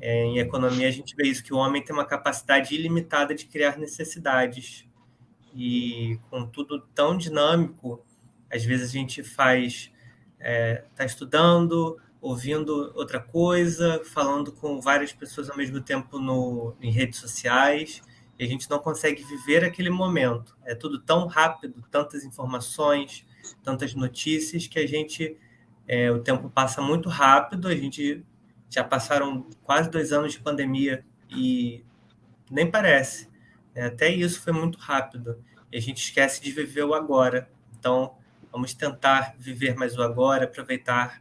é, em economia, a gente vê isso, que o homem tem uma capacidade ilimitada de criar necessidades. E com tudo tão dinâmico, às vezes a gente faz, está é, tá estudando, ouvindo outra coisa, falando com várias pessoas ao mesmo tempo no, em redes sociais, e a gente não consegue viver aquele momento. É tudo tão rápido, tantas informações, tantas notícias, que a gente. É, o tempo passa muito rápido, a gente já passaram quase dois anos de pandemia e nem parece. É, até isso foi muito rápido. E a gente esquece de viver o agora. Então, vamos tentar viver mais o agora, aproveitar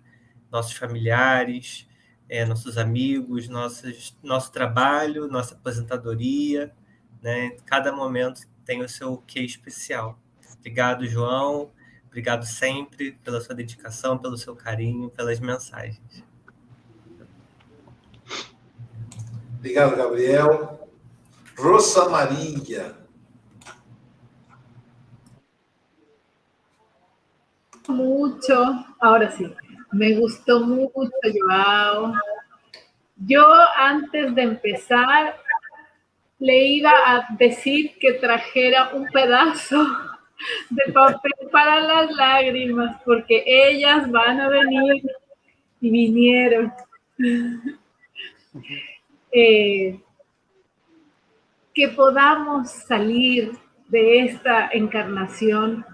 nossos familiares, é, nossos amigos, nossos, nosso trabalho, nossa aposentadoria. Né? Cada momento tem o seu quê especial. Obrigado, João. Obrigado sempre pela sua dedicação, pelo seu carinho, pelas mensagens. Obrigado, Gabriel. Rosa Maria. Mucho, ahora sí. Me gustó mucho, Joao. Yo antes de empezar le iba a decir que trajera un pedazo de papel para las lágrimas, porque ellas van a venir y vinieron. Eh, que podamos salir de esta encarnación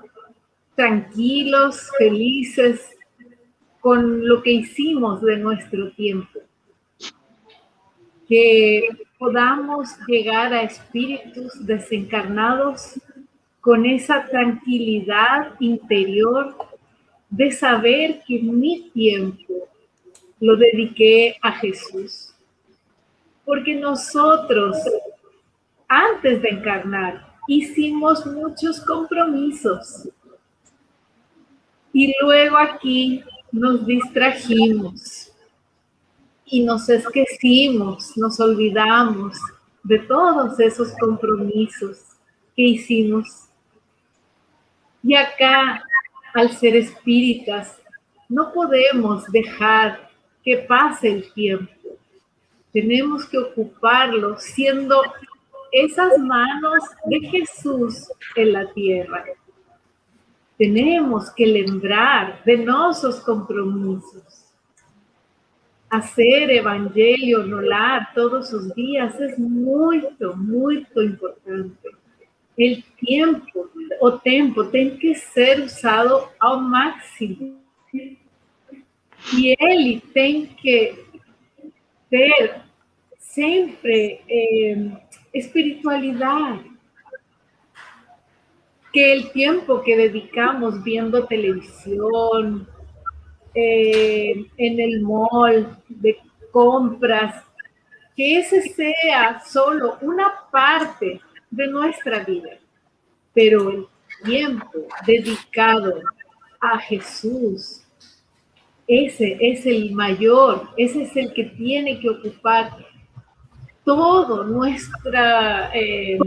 tranquilos, felices, con lo que hicimos de nuestro tiempo. Que podamos llegar a espíritus desencarnados con esa tranquilidad interior de saber que mi tiempo lo dediqué a Jesús. Porque nosotros, antes de encarnar, hicimos muchos compromisos. Y luego aquí nos distrajimos y nos esquecimos, nos olvidamos de todos esos compromisos que hicimos. Y acá, al ser espíritas, no podemos dejar que pase el tiempo. Tenemos que ocuparlo siendo esas manos de Jesús en la tierra tenemos que lembrar de nuestros compromisos. Hacer evangelio no lar todos los días es muy, muy importante. El tiempo, o tiempo, tiene que ser usado al máximo. Y él tiene que ter siempre eh, que el tiempo que dedicamos viendo televisión, eh, en el mall, de compras, que ese sea solo una parte de nuestra vida, pero el tiempo dedicado a Jesús, ese es el mayor, ese es el que tiene que ocupar todo nuestra eh,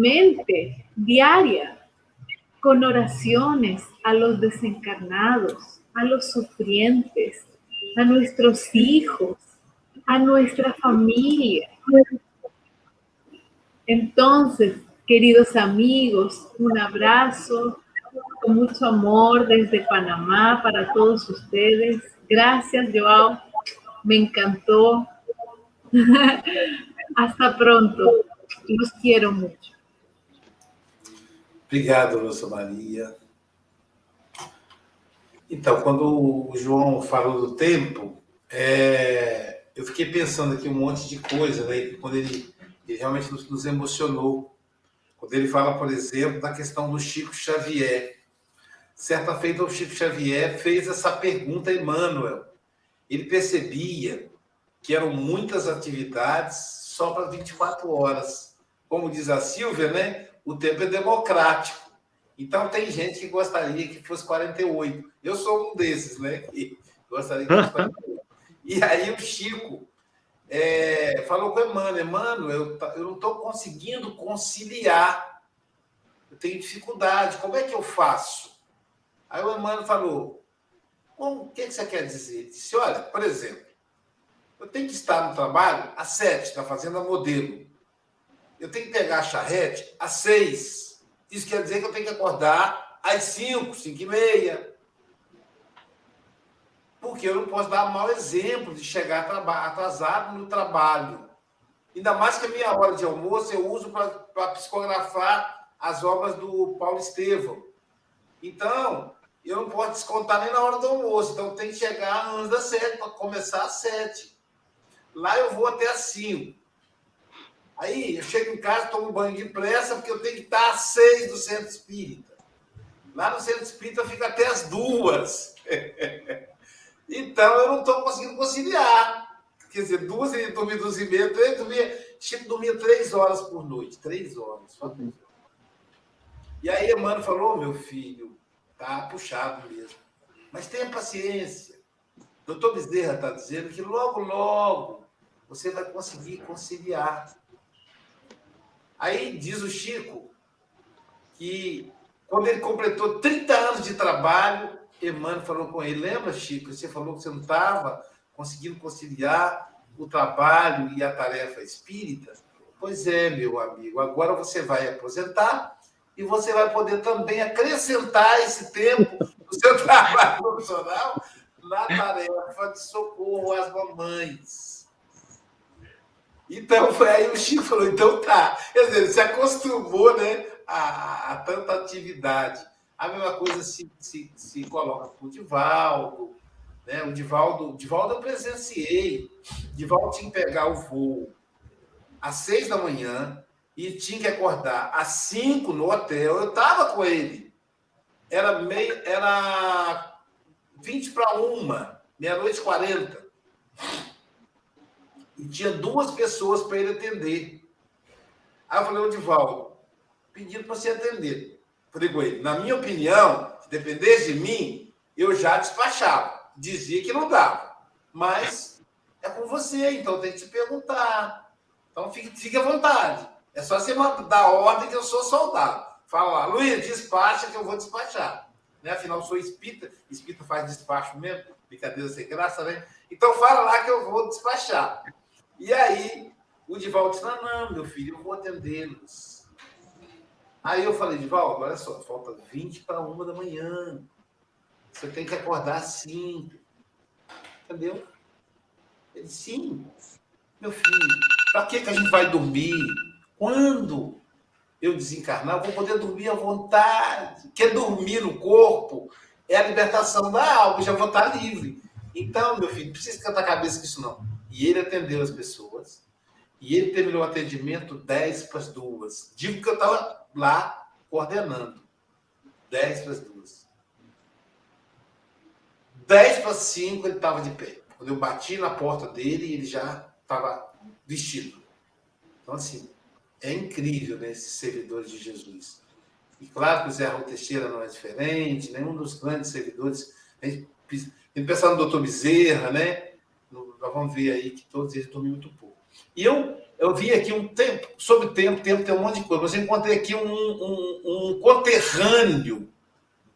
mente diaria, con oraciones a los desencarnados, a los sufrientes, a nuestros hijos, a nuestra familia. Entonces, queridos amigos, un abrazo con mucho amor desde Panamá para todos ustedes. Gracias, Joao. Me encantó. Hasta pronto. Los quiero mucho. Obrigado, Rosa Maria. Então, quando o João falou do tempo, é, eu fiquei pensando aqui um monte de coisa, né? Quando ele, ele realmente nos, nos, emocionou. Quando ele fala, por exemplo, da questão do Chico Xavier. Certa feita, o Chico Xavier fez essa pergunta a Emmanuel. Ele percebia que eram muitas atividades só para 24 horas. Como diz a Silvia, né? o tempo é democrático. Então, tem gente que gostaria que fosse 48. Eu sou um desses, né? Que gostaria que fosse 48. E aí, o Chico é, falou com o Emmanuel: Emmanuel, eu, eu não estou conseguindo conciliar. Eu tenho dificuldade. Como é que eu faço? Aí o Emmanuel falou: o que, que você quer dizer? Disse: olha, por exemplo, eu tenho que estar no trabalho às sete, na fazenda modelo eu tenho que pegar a charrete às seis. Isso quer dizer que eu tenho que acordar às cinco, cinco e meia. Porque eu não posso dar mau exemplo de chegar atrasado no trabalho. Ainda mais que a minha hora de almoço eu uso para psicografar as obras do Paulo Estevão. Então, eu não posso descontar nem na hora do almoço. Então, tem que chegar antes das sete, para começar às sete. Lá eu vou até às cinco. Aí eu chego em casa, tomo banho de pressa, porque eu tenho que estar às seis do centro espírita. Lá no centro espírita eu fico até às duas. então eu não estou conseguindo conciliar. Quer dizer, duas e dormir duas e meia, três, dormia, Chico dormia três horas por noite. Três horas, só três horas. E aí Emmanuel falou, meu filho, tá puxado mesmo. Mas tenha paciência. Doutor Bezerra está dizendo que logo, logo você vai conseguir conciliar. Aí diz o Chico que quando ele completou 30 anos de trabalho, Emmanuel falou com ele: Lembra, Chico? Você falou que você não estava conseguindo conciliar o trabalho e a tarefa espírita? Pois é, meu amigo, agora você vai aposentar e você vai poder também acrescentar esse tempo do seu trabalho profissional na tarefa de socorro às mamães. Então, aí o Chico falou, então tá. Quer dizer, ele se acostumou né, a, a tanta atividade. A mesma coisa se, se, se coloca com o Divaldo. Né? O Divaldo, Divaldo eu presenciei. Divaldo tinha que pegar o voo às seis da manhã e tinha que acordar às cinco no hotel. Eu estava com ele. Era, meio, era 20 para uma, meia-noite e 40 e tinha duas pessoas para ele atender. Aí eu falei, Divaldo, pedindo para você atender. Ele, na minha opinião, se dependesse de mim, eu já despachava. Dizia que não dava. Mas é com você, então tem que te perguntar. Então fique, fique à vontade. É só você dar ordem que eu sou soldado. Fala lá, Luiz, despacha que eu vou despachar. Né? Afinal, sou espírita, espírita faz despacho mesmo, brincadeira sem graça, né? Então fala lá que eu vou despachar. E aí, o Divaldo disse: Não, não, meu filho, eu vou atendê-los. Aí eu falei: Divaldo, olha só, falta 20 para uma da manhã. Você tem que acordar às 5. Entendeu? Ele disse: Sim, meu filho, para que, que a gente vai dormir? Quando eu desencarnar, eu vou poder dormir à vontade. Quer dormir no corpo é a libertação da alma, já vou estar livre. Então, meu filho, não precisa cantar a cabeça com isso, não. E ele atendeu as pessoas. E ele terminou o atendimento 10 para as duas. Digo que eu estava lá coordenando. 10 para as duas. 10 para 5 ele estava de pé. Quando eu bati na porta dele, ele já estava vestido. Então, assim, é incrível né, esses servidores de Jesus. E claro que o Zé Raul Teixeira não é diferente, nenhum dos grandes servidores. A gente, a gente pensar no doutor Bezerra, né? nós vamos ver aí que todos eles dormiam muito pouco. E eu, eu vi aqui um tempo, sobre tempo, tempo tem um monte de coisa, mas eu encontrei aqui um, um, um conterrâneo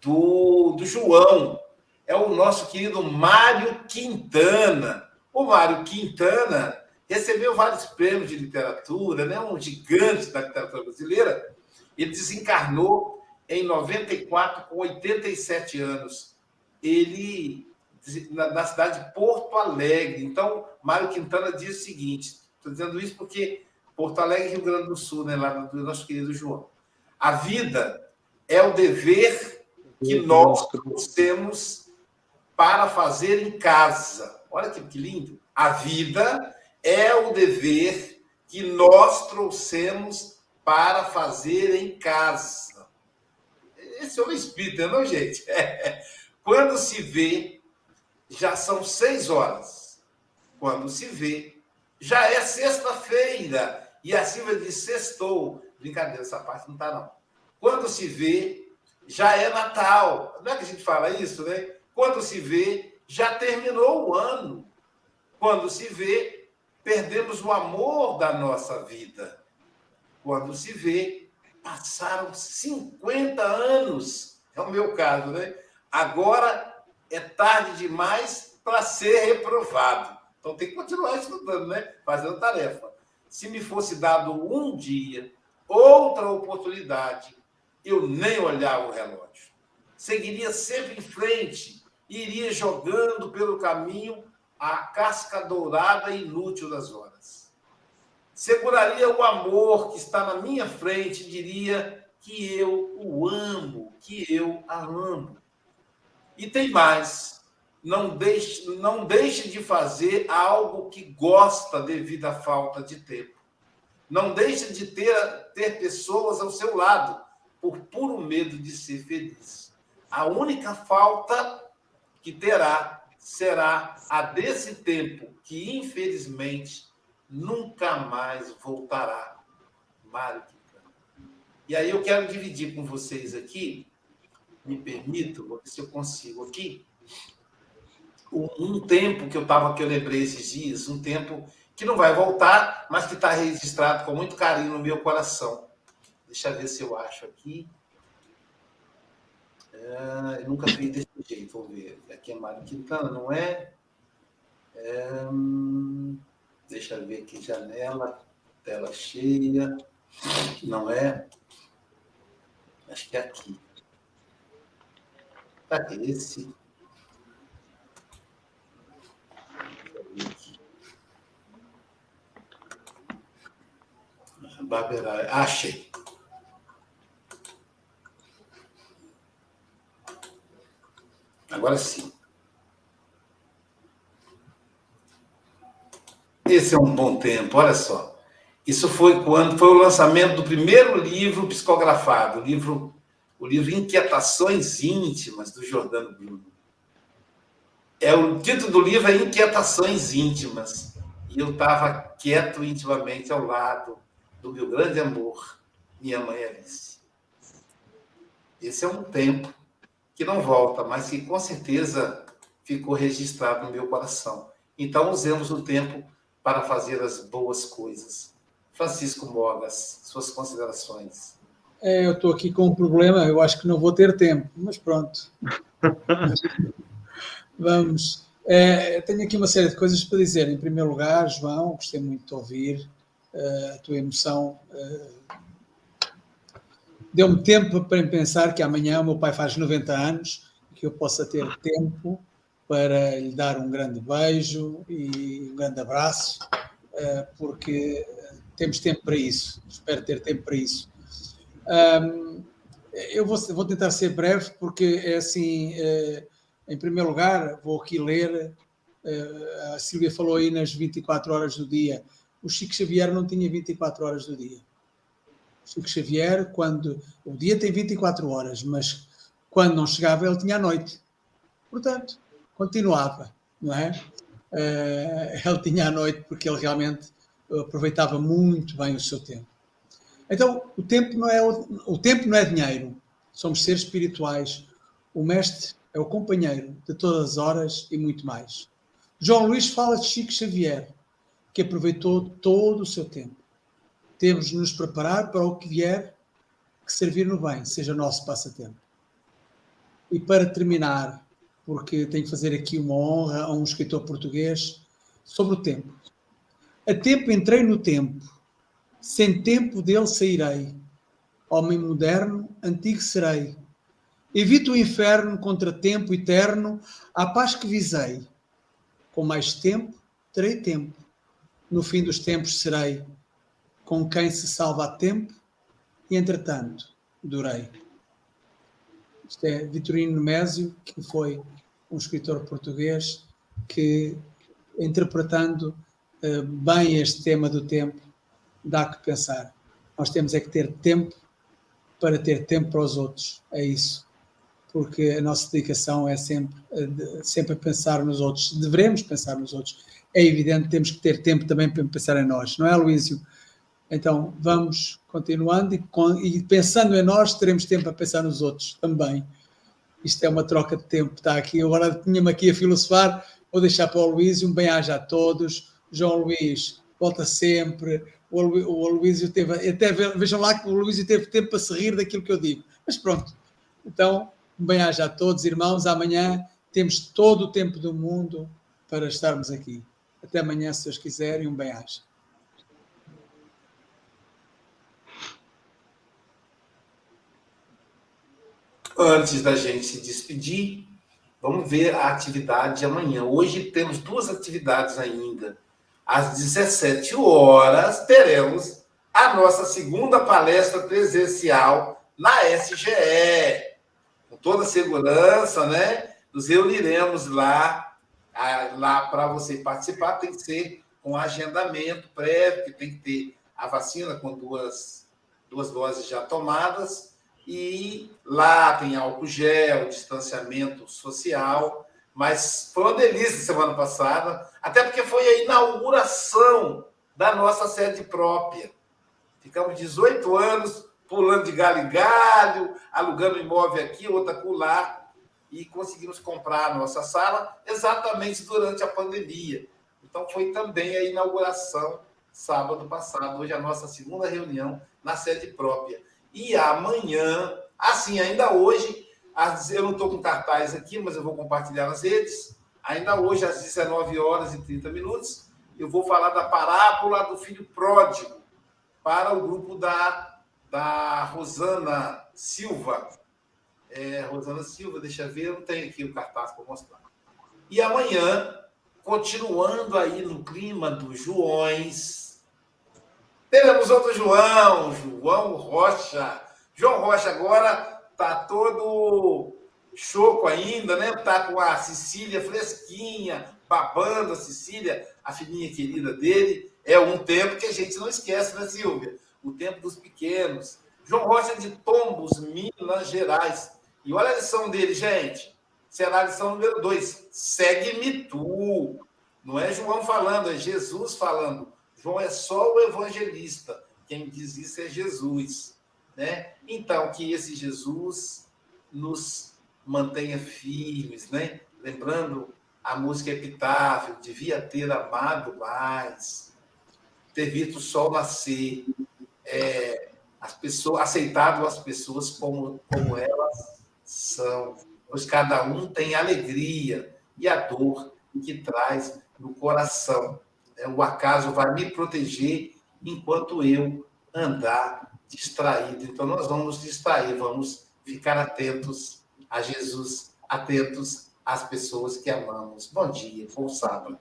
do, do João, é o nosso querido Mário Quintana. O Mário Quintana recebeu vários prêmios de literatura, né? um gigante da literatura brasileira. Ele desencarnou em 94, com 87 anos. Ele na, na cidade de Porto Alegre. Então, Mário Quintana diz o seguinte: estou dizendo isso porque Porto Alegre, Rio Grande do Sul, né, lá do nosso querido João. A vida é o dever que nós temos para fazer em casa. Olha que, que lindo. A vida é o dever que nós trouxemos para fazer em casa. Esse é o espírito, não, gente? É. Quando se vê já são seis horas. Quando se vê, já é sexta-feira. E a Silvia diz sextou. Brincadeira, essa parte não está, não. Quando se vê, já é Natal. Não é que a gente fala isso, né? Quando se vê, já terminou o ano. Quando se vê, perdemos o amor da nossa vida. Quando se vê, passaram 50 anos. É o meu caso, né? Agora é tarde demais para ser reprovado. Então tem que continuar estudando, né? Fazendo tarefa. Se me fosse dado um dia, outra oportunidade, eu nem olhava o relógio. Seguiria sempre em frente iria jogando pelo caminho a casca dourada e inútil das horas. Seguraria o amor que está na minha frente e diria que eu o amo, que eu a amo. E tem mais. Não deixe, não deixe de fazer algo que gosta devido à falta de tempo. Não deixe de ter, ter pessoas ao seu lado por puro medo de ser feliz. A única falta que terá será a desse tempo que, infelizmente, nunca mais voltará. Mário E aí eu quero dividir com vocês aqui, me permito, vou ver se eu consigo aqui, um tempo que eu estava, que eu lembrei esses dias, um tempo que não vai voltar, mas que está registrado com muito carinho no meu coração. Deixa eu ver se eu acho aqui. É, eu nunca fiz desse jeito, vou ver. Aqui é Mário Quintana, não é? é deixa eu ver aqui, janela, tela cheia. Não é? Acho que é aqui. Tá esse. Achei. Agora sim. Esse é um bom tempo, olha só. Isso foi quando foi o lançamento do primeiro livro psicografado, o livro, o livro Inquietações Íntimas, do Jordano Bruno. É, o título do livro é Inquietações Íntimas. E eu estava quieto intimamente ao lado do meu grande amor, minha mãe Alice. Esse é um tempo que não volta, mas que com certeza ficou registrado no meu coração. Então, usemos o tempo para fazer as boas coisas. Francisco Mogas, suas considerações. É, eu estou aqui com um problema, eu acho que não vou ter tempo, mas pronto. Vamos. É, tenho aqui uma série de coisas para dizer. Em primeiro lugar, João, gostei muito de ouvir a tua emoção. Uh, Deu-me tempo para pensar que amanhã o meu pai faz 90 anos, que eu possa ter tempo para lhe dar um grande beijo e um grande abraço, eh, porque temos tempo para isso. Espero ter tempo para isso. Eu vou, vou tentar ser breve, porque é assim. Eh, em primeiro lugar, vou aqui ler. Eh, a Silvia falou aí nas 24 horas do dia. O Chico Xavier não tinha 24 horas do dia. Chico Xavier, quando o dia tem 24 horas, mas quando não chegava, ele tinha a noite. Portanto, continuava, não é? Uh, ele tinha a noite porque ele realmente aproveitava muito bem o seu tempo. Então, o tempo não é o, o tempo não é dinheiro. Somos seres espirituais. O mestre é o companheiro de todas as horas e muito mais. João Luís fala de Chico Xavier, que aproveitou todo o seu tempo. Temos de nos preparar para o que vier que servir no bem, seja nosso passatempo. E para terminar, porque tenho que fazer aqui uma honra a um escritor português sobre o tempo. A tempo entrei no tempo, sem tempo dele sairei. Homem moderno, antigo serei. Evito o inferno contra tempo eterno, a paz que visei. Com mais tempo, terei tempo. No fim dos tempos serei com quem se salva a tempo e, entretanto, durei. Isto é Vitorino Nemésio, que foi um escritor português que, interpretando uh, bem este tema do tempo, dá que pensar. Nós temos é que ter tempo para ter tempo para os outros. É isso. Porque a nossa dedicação é sempre, uh, sempre a pensar nos outros. Devemos pensar nos outros. É evidente temos que ter tempo também para pensar em nós, não é, Luísio? Então, vamos continuando e, e, pensando em nós, teremos tempo a pensar nos outros também. Isto é uma troca de tempo, está aqui. Agora tinha-me aqui a filosofar, vou deixar para o Luís um bem-aja a todos. João Luís, volta sempre. O, o Luísio teve, até vejam lá que o Luísio teve tempo para se rir daquilo que eu digo. Mas pronto, então, um bem-aja a todos, irmãos. Amanhã temos todo o tempo do mundo para estarmos aqui. Até amanhã, se Deus quiser, e um bem-aja. Antes da gente se despedir, Vamos ver a atividade de amanhã. Hoje temos duas atividades ainda. Às 17 horas, teremos a nossa segunda palestra presencial na SGE. Toda segurança, né? Nos reuniremos lá, lá para você participar. Tem que ser com agendamento prévio, que tem que ter a vacina com duas, duas doses já tomadas. E lá tem álcool gel, distanciamento social. Mas foi uma delícia semana passada, até porque foi a inauguração da nossa sede própria. Ficamos 18 anos pulando de galho em galho, alugando imóvel aqui, outra lá, e conseguimos comprar a nossa sala exatamente durante a pandemia. Então, foi também a inauguração sábado passado, hoje a nossa segunda reunião na sede própria. E amanhã, assim, ainda hoje, eu não estou com cartaz aqui, mas eu vou compartilhar nas redes. Ainda hoje, às 19 horas e 30 minutos, eu vou falar da parábola do filho pródigo para o grupo da, da Rosana Silva. É, Rosana Silva, deixa eu ver, eu não tenho aqui o cartaz para mostrar. E amanhã, continuando aí no clima dos Joões, teremos outro João, João Rocha. João Rocha agora tá todo choco ainda, né? Tá com a Cecília fresquinha, babando a Cecília, a filhinha querida dele. É um tempo que a gente não esquece, né, Silvia? O tempo dos pequenos. João Rocha de Tombos, Minas Gerais. E olha a lição dele, gente. Será a lição número dois. Segue-me tu. Não é João falando, é Jesus falando. João é só o evangelista. Quem diz isso é Jesus. Né? Então, que esse Jesus nos mantenha firmes, né? Lembrando a música Epitáfio, devia ter amado mais, ter visto o sol nascer, é, as pessoas, aceitado as pessoas como, como elas são, pois cada um tem a alegria e a dor que traz no coração. É, o acaso vai me proteger enquanto eu andar distraído. Então, nós vamos nos distrair, vamos ficar atentos a Jesus, atentos às pessoas que amamos. Bom dia, bom sábado.